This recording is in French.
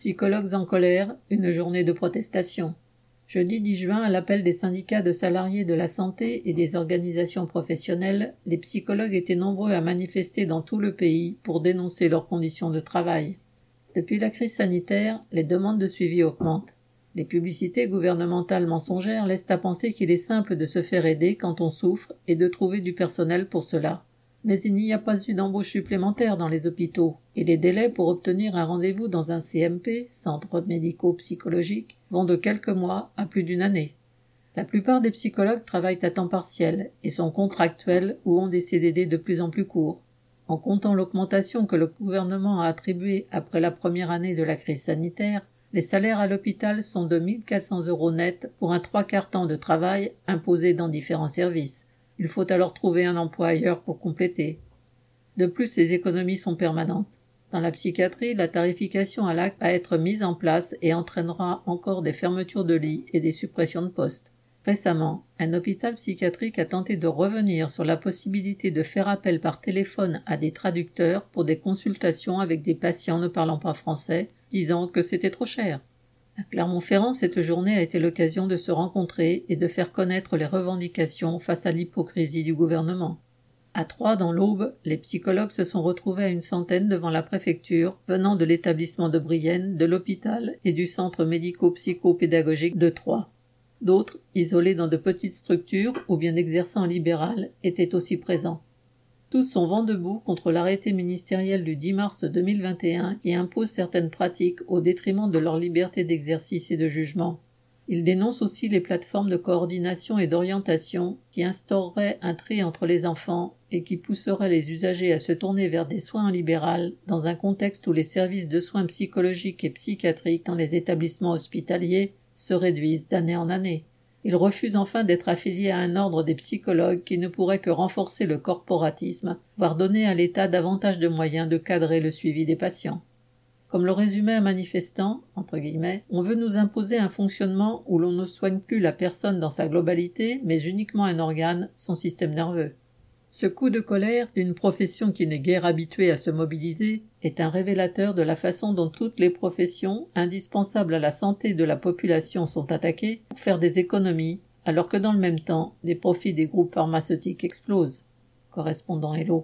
Psychologues en colère, une journée de protestation. Jeudi 10 juin, à l'appel des syndicats de salariés de la santé et des organisations professionnelles, les psychologues étaient nombreux à manifester dans tout le pays pour dénoncer leurs conditions de travail. Depuis la crise sanitaire, les demandes de suivi augmentent. Les publicités gouvernementales mensongères laissent à penser qu'il est simple de se faire aider quand on souffre et de trouver du personnel pour cela. Mais il n'y a pas eu d'embauche supplémentaire dans les hôpitaux, et les délais pour obtenir un rendez-vous dans un CMP, centre médico-psychologique, vont de quelques mois à plus d'une année. La plupart des psychologues travaillent à temps partiel et sont contractuels ou ont des CDD de plus en plus courts. En comptant l'augmentation que le gouvernement a attribuée après la première année de la crise sanitaire, les salaires à l'hôpital sont de 1400 euros net pour un trois quarts temps de travail imposé dans différents services. Il faut alors trouver un emploi ailleurs pour compléter. De plus, les économies sont permanentes. Dans la psychiatrie, la tarification à l'acte va être mise en place et entraînera encore des fermetures de lits et des suppressions de postes. Récemment, un hôpital psychiatrique a tenté de revenir sur la possibilité de faire appel par téléphone à des traducteurs pour des consultations avec des patients ne parlant pas français, disant que c'était trop cher. À Clermont-Ferrand, cette journée a été l'occasion de se rencontrer et de faire connaître les revendications face à l'hypocrisie du gouvernement. À Troyes, dans l'Aube, les psychologues se sont retrouvés à une centaine devant la préfecture, venant de l'établissement de Brienne, de l'hôpital et du centre médico-psychopédagogique de Troyes. D'autres, isolés dans de petites structures ou bien exerçant en libéral, étaient aussi présents. Tous sont vent debout contre l'arrêté ministériel du 10 mars 2021 qui impose certaines pratiques au détriment de leur liberté d'exercice et de jugement. Ils dénoncent aussi les plateformes de coordination et d'orientation qui instaureraient un tri entre les enfants et qui pousseraient les usagers à se tourner vers des soins en libéral dans un contexte où les services de soins psychologiques et psychiatriques dans les établissements hospitaliers se réduisent d'année en année. Ils refusent enfin d'être affiliés à un ordre des psychologues qui ne pourrait que renforcer le corporatisme, voire donner à l'État davantage de moyens de cadrer le suivi des patients. Comme le résumait un manifestant, entre guillemets, on veut nous imposer un fonctionnement où l'on ne soigne plus la personne dans sa globalité, mais uniquement un organe, son système nerveux. Ce coup de colère d'une profession qui n'est guère habituée à se mobiliser est un révélateur de la façon dont toutes les professions indispensables à la santé de la population sont attaquées pour faire des économies, alors que dans le même temps, les profits des groupes pharmaceutiques explosent. Correspondant Hello.